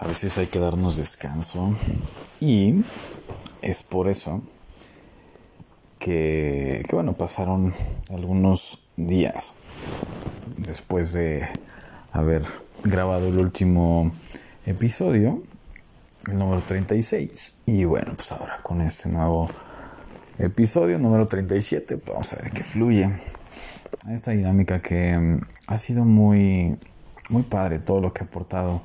A veces hay que darnos descanso y es por eso que, bueno, pasaron algunos días después de haber grabado el último episodio, el número 36. Y bueno, pues ahora con este nuevo episodio, número 37, pues vamos a ver qué fluye. Esta dinámica que mm, ha sido muy, muy padre todo lo que ha aportado.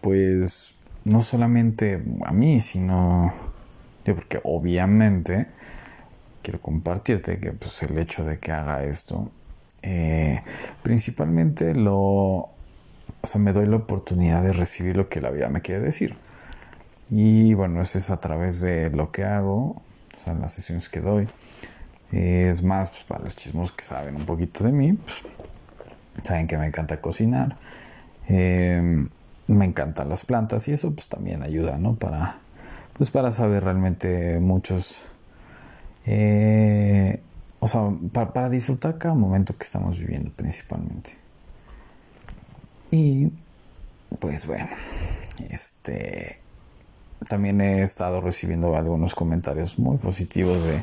Pues no solamente a mí, sino yo, porque obviamente quiero compartirte que pues, el hecho de que haga esto, eh, principalmente lo, o sea, me doy la oportunidad de recibir lo que la vida me quiere decir. Y bueno, eso es a través de lo que hago, o sea, las sesiones que doy. Es más, pues, para los chismos que saben un poquito de mí, pues, saben que me encanta cocinar. Eh, me encantan las plantas y eso pues también ayuda, ¿no? Para, pues para saber realmente muchos eh, o sea, para, disfrutar cada momento que estamos viviendo principalmente. Y pues bueno, este también he estado recibiendo algunos comentarios muy positivos de,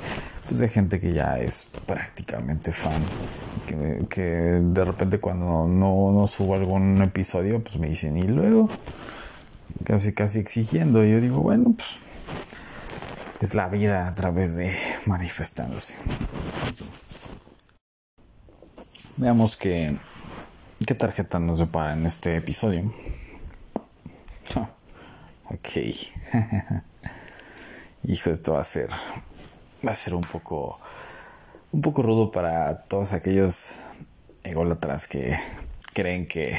pues, de gente que ya es prácticamente fan. Que, de repente cuando no, no, subo algún episodio, pues me dicen, y luego, casi casi exigiendo. Yo digo, bueno, pues es la vida a través de manifestándose. Veamos qué, qué tarjeta nos depara en este episodio. ok. Hijo, esto va a ser. Va a ser un poco. Un poco rudo para todos aquellos ególatras que creen que.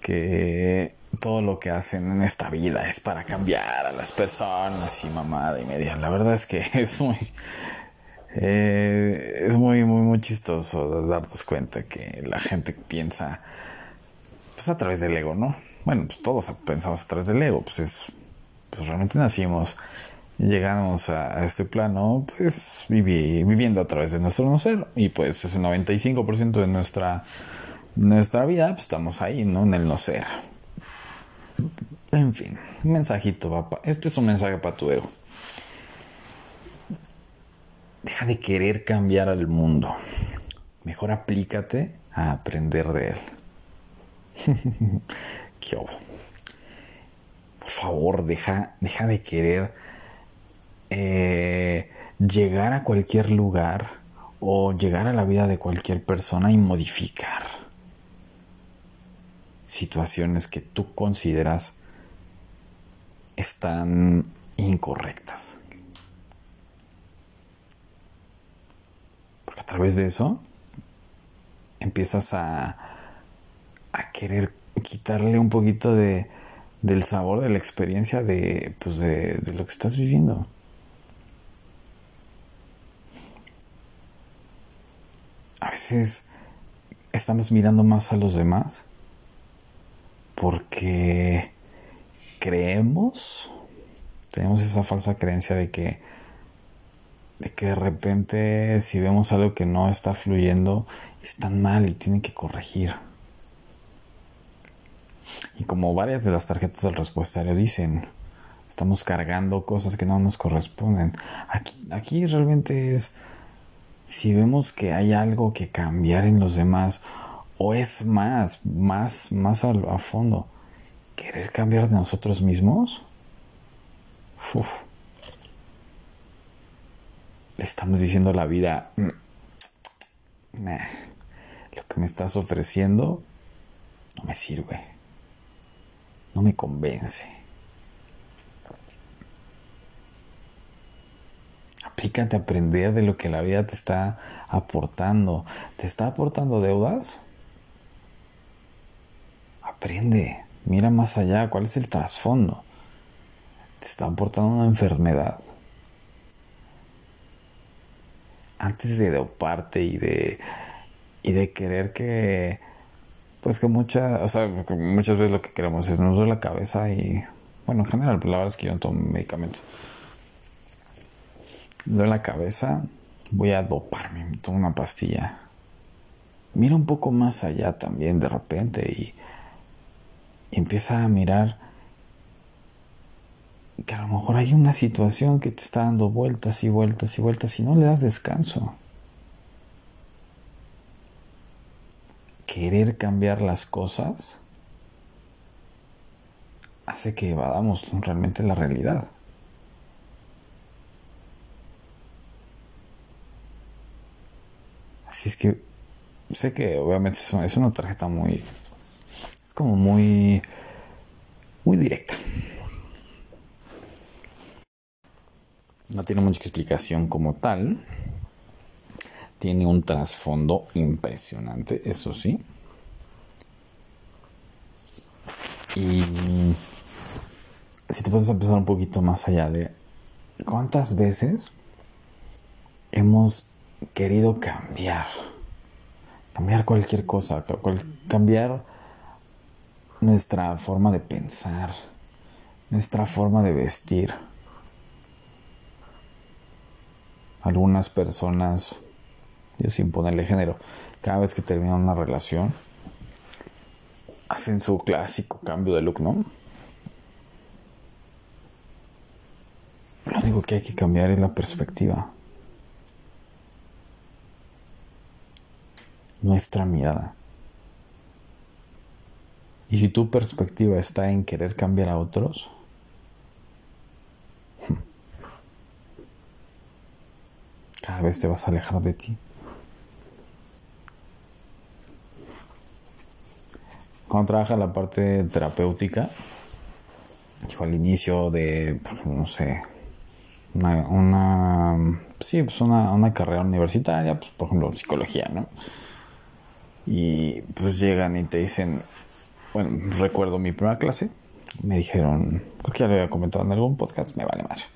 que todo lo que hacen en esta vida es para cambiar a las personas y mamada y media. La verdad es que es muy, eh, es muy, muy, muy chistoso darnos cuenta que la gente piensa, pues a través del ego, ¿no? Bueno, pues todos pensamos a través del ego, pues es, pues realmente nacimos llegamos a, este plano, pues viviendo a través de nuestro no ser y pues ese 95% de nuestra, nuestra vida, pues estamos ahí, ¿no? En el no ser en fin, un mensajito, papá. Este es un mensaje para tu ego. Deja de querer cambiar al mundo. Mejor aplícate a aprender de él. ¿Qué Por favor, deja, deja de querer eh, llegar a cualquier lugar o llegar a la vida de cualquier persona y modificar situaciones que tú consideras están incorrectas. Porque a través de eso empiezas a, querer quitarle un poquito de, del sabor de la experiencia de, pues de lo que estás viviendo. Veces estamos mirando más a los demás porque creemos, tenemos esa falsa creencia de que, de que de repente si vemos algo que no está fluyendo, está mal y tiene que corregir. Y como varias de las tarjetas del respuestario dicen, estamos cargando cosas que no nos corresponden. Aquí, aquí realmente es, si vemos que hay algo que cambiar en los demás, o es más, más, más a, fondo, querer cambiar de nosotros mismos. Le estamos diciendo a la vida, mm, lo que me estás ofreciendo no me sirve, no me convence. Aplícate a aprender de lo que la vida te está aportando. ¿Te está aportando deudas? Aprende, mira más allá, cuál es el trasfondo. Te está aportando una enfermedad. Antes de doparte y de y de querer que pues que mucha, o sea, muchas veces lo que queremos es nos duele la cabeza y bueno, en general, pues la verdad es que yo no tomo medicamentos. La cabeza, voy a doparme, me tomo una pastilla. Mira un poco más allá también de repente y y empieza a mirar que a lo mejor hay una situación que te está dando vueltas y vueltas y vueltas y no le das descanso. Querer cambiar las cosas hace que evadamos realmente la realidad. Así es que sé que obviamente es una tarjeta muy... Es como muy... Muy directa. No tiene mucha explicación como tal. Tiene un trasfondo impresionante, eso sí. Y si te puedes empezar un poquito más allá de cuántas veces hemos querido cambiar, cambiar cualquier cosa, cambiar nuestra forma de pensar, nuestra forma de vestir. Algunas personas, yo sin ponerle género, cada vez que terminan una relación, hacen su clásico cambio de look, ¿no? Lo único que hay que cambiar es la perspectiva. Nuestra mirada. Y si tu perspectiva está en querer cambiar a otros, cada vez te vas a alejar de ti. Cuando trabaja la parte terapéutica, dijo al inicio de, no sé, una, sí, pues una, una, carrera universitaria, pues por ejemplo psicología, ¿no? Y pues llegan y te dicen, bueno, recuerdo mi primera clase, me dijeron, creo que ya lo había comentado en algún podcast, me vale más.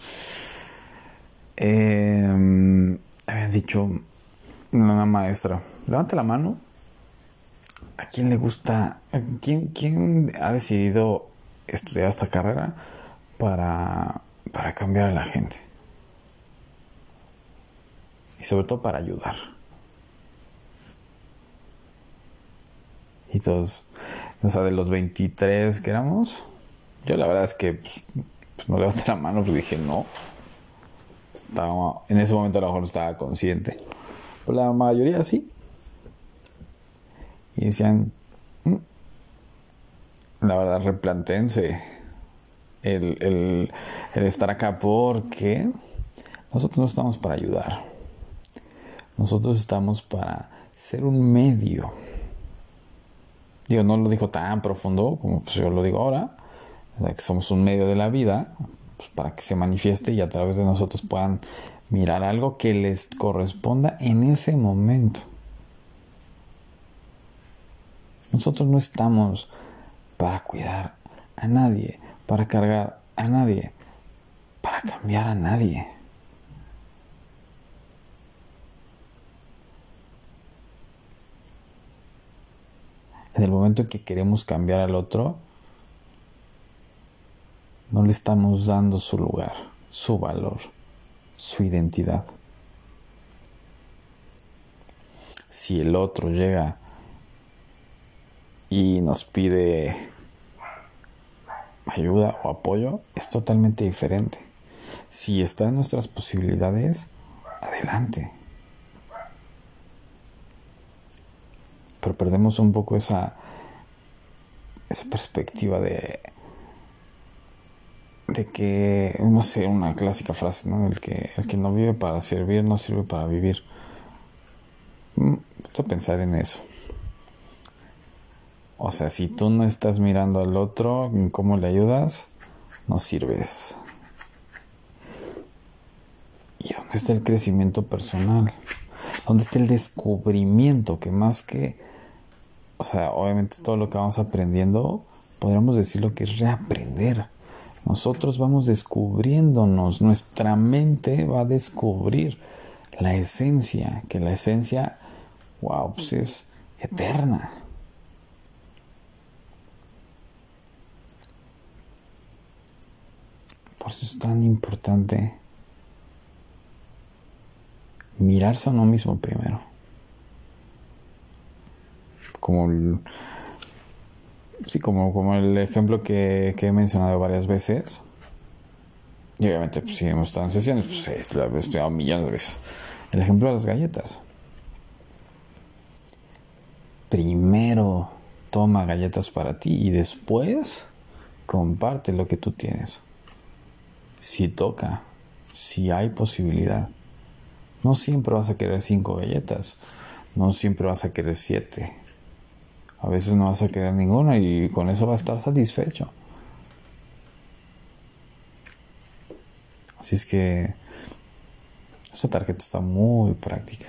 Eh, habían dicho una maestra, levanta la mano. ¿A quién le gusta? ¿Quién, quién ha decidido estudiar esta carrera para, para cambiar a la gente? Y sobre todo para ayudar. Y todos, o sea, de los 23 que éramos, yo la verdad es que pues, pues, no levanté la mano porque dije no. Estaba, en ese momento a lo mejor no estaba consciente. Pero la mayoría sí. Y decían, mm, la verdad, replantense el, el, el estar acá porque nosotros no estamos para ayudar. Nosotros estamos para ser un medio Digo, no lo dijo tan profundo como pues, yo lo digo ahora, que somos un medio de la vida, pues, para que se manifieste y a través de nosotros puedan mirar algo que les corresponda en ese momento. Nosotros no estamos para cuidar a nadie, para cargar a nadie, para cambiar a nadie. En el momento en que queremos cambiar al otro, no le estamos dando su lugar, su valor, su identidad. Si el otro llega y nos pide ayuda o apoyo, es totalmente diferente. Si está en nuestras posibilidades, adelante. Pero perdemos un poco esa, esa perspectiva de, de que, no sé, una clásica frase, ¿no? El que, el que no vive para servir no sirve para vivir. Mm, pensar en eso. O sea, si tú no estás mirando al otro, cómo le ayudas, no sirves. ¿Y dónde está el crecimiento personal? ¿Dónde está el descubrimiento? Que más que o sea, obviamente todo lo que vamos aprendiendo, podríamos decir lo que es reaprender. Nosotros vamos descubriéndonos, nuestra mente va a descubrir la esencia, que la esencia, wow, pues es eterna. Por eso es tan importante mirarse a uno mismo primero como sí, como, como el ejemplo que, que he mencionado varias veces. Y obviamente, pues, si hemos estado en sesiones, pues lo he estudiado millones de veces. El ejemplo de las galletas. Primero toma galletas para ti y después comparte lo que tú tienes. Si toca, si hay posibilidad. No siempre vas a querer cinco galletas, no siempre vas a querer siete. A veces no vas a querer ninguna y con eso vas a estar satisfecho. Así es que esta tarjeta está muy práctica.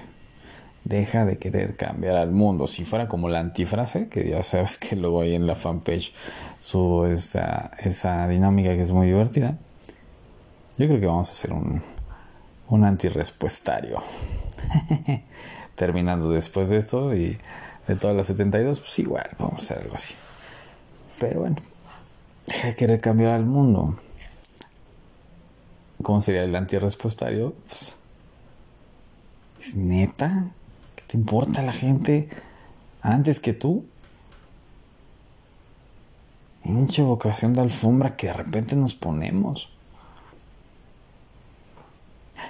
Deja de querer cambiar al mundo. Si fuera como la antifrase, que ya sabes que luego hay en la fanpage su esa, esa dinámica que es muy divertida. Yo creo que vamos a hacer un, un antirrespuestario. Terminando después de esto y de todas las 72, pues igual, vamos a hacer algo así. Pero bueno, deja de querer cambiar al mundo. ¿Cómo sería el antirrespuestario? Pues, ¿es neta? ¿Qué te importa la gente antes que tú? Mucha vocación de alfombra que de repente nos ponemos.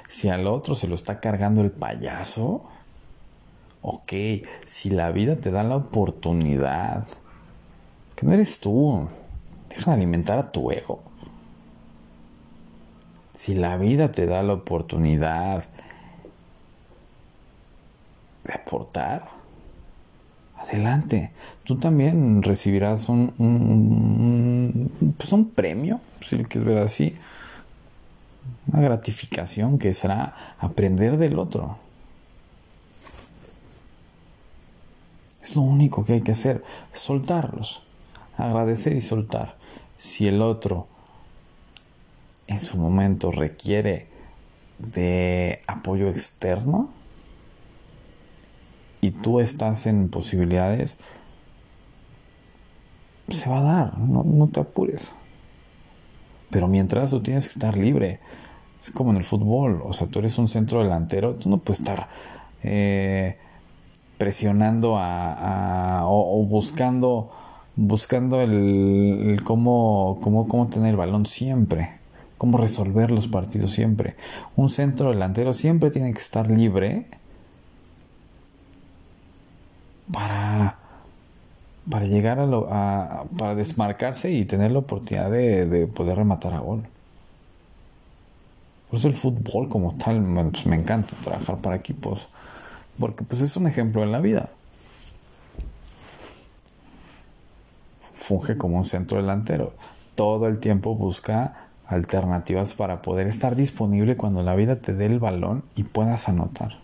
Si al otro se lo está cargando el payaso, ok, si la vida te da la oportunidad, que no eres tú, deja de alimentar a tu ego. Si la vida te da la oportunidad de aportar, adelante. Tú también recibirás un, un, pues un premio, si lo quieres ver así, una gratificación que será aprender del otro. Es lo único que hay que hacer, soltarlos, agradecer y soltar. Si el otro en su momento requiere de apoyo externo y tú estás en posibilidades, se va a dar, no, no te apures. Pero mientras tú tienes que estar libre, es como en el fútbol, o sea, tú eres un centro delantero, tú no puedes estar eh, presionando a, o, buscando buscando el, cómo, cómo, cómo tener el balón siempre, cómo resolver los partidos siempre. Un centro delantero siempre tiene que estar libre para, para llegar a, lo, a para desmarcarse y tener la oportunidad de, de poder rematar a gol. Por eso el fútbol como tal, pues me encanta trabajar para equipos, porque pues es un ejemplo en la vida. Funge como un centro delantero. Todo el tiempo busca alternativas para poder estar disponible cuando la vida te dé el balón y puedas anotar.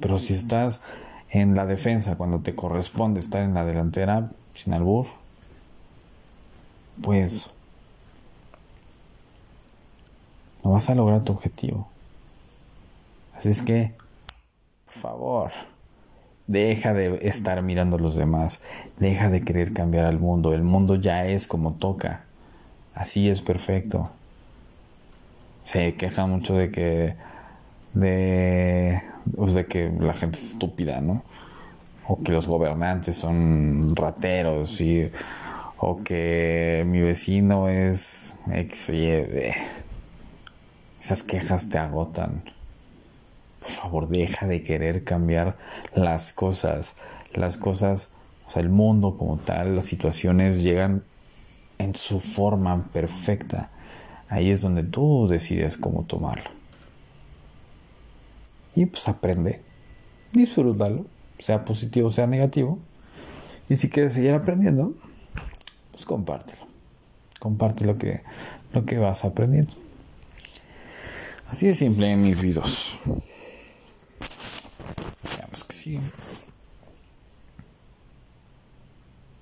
Pero si estás en la defensa cuando te corresponde estar en la delantera sin albur, pues no vas a lograr tu objetivo. Así es que, por favor, deja de estar mirando a los demás, deja de querer cambiar al mundo. El mundo ya es como toca, así es perfecto. Se queja mucho de que, de, pues de que la gente es estúpida, ¿no? O que los gobernantes son rateros y, o que mi vecino es ex esas quejas te agotan. Por favor, deja de querer cambiar las cosas. Las cosas, o sea, el mundo como tal, las situaciones llegan en su forma perfecta. Ahí es donde tú decides cómo tomarlo. Y pues aprende, disfrútalo, sea positivo, sea negativo. Y si quieres seguir aprendiendo, pues compártelo. Comparte lo que, lo que vas aprendiendo. Así de simple en mis videos. Veamos que sí.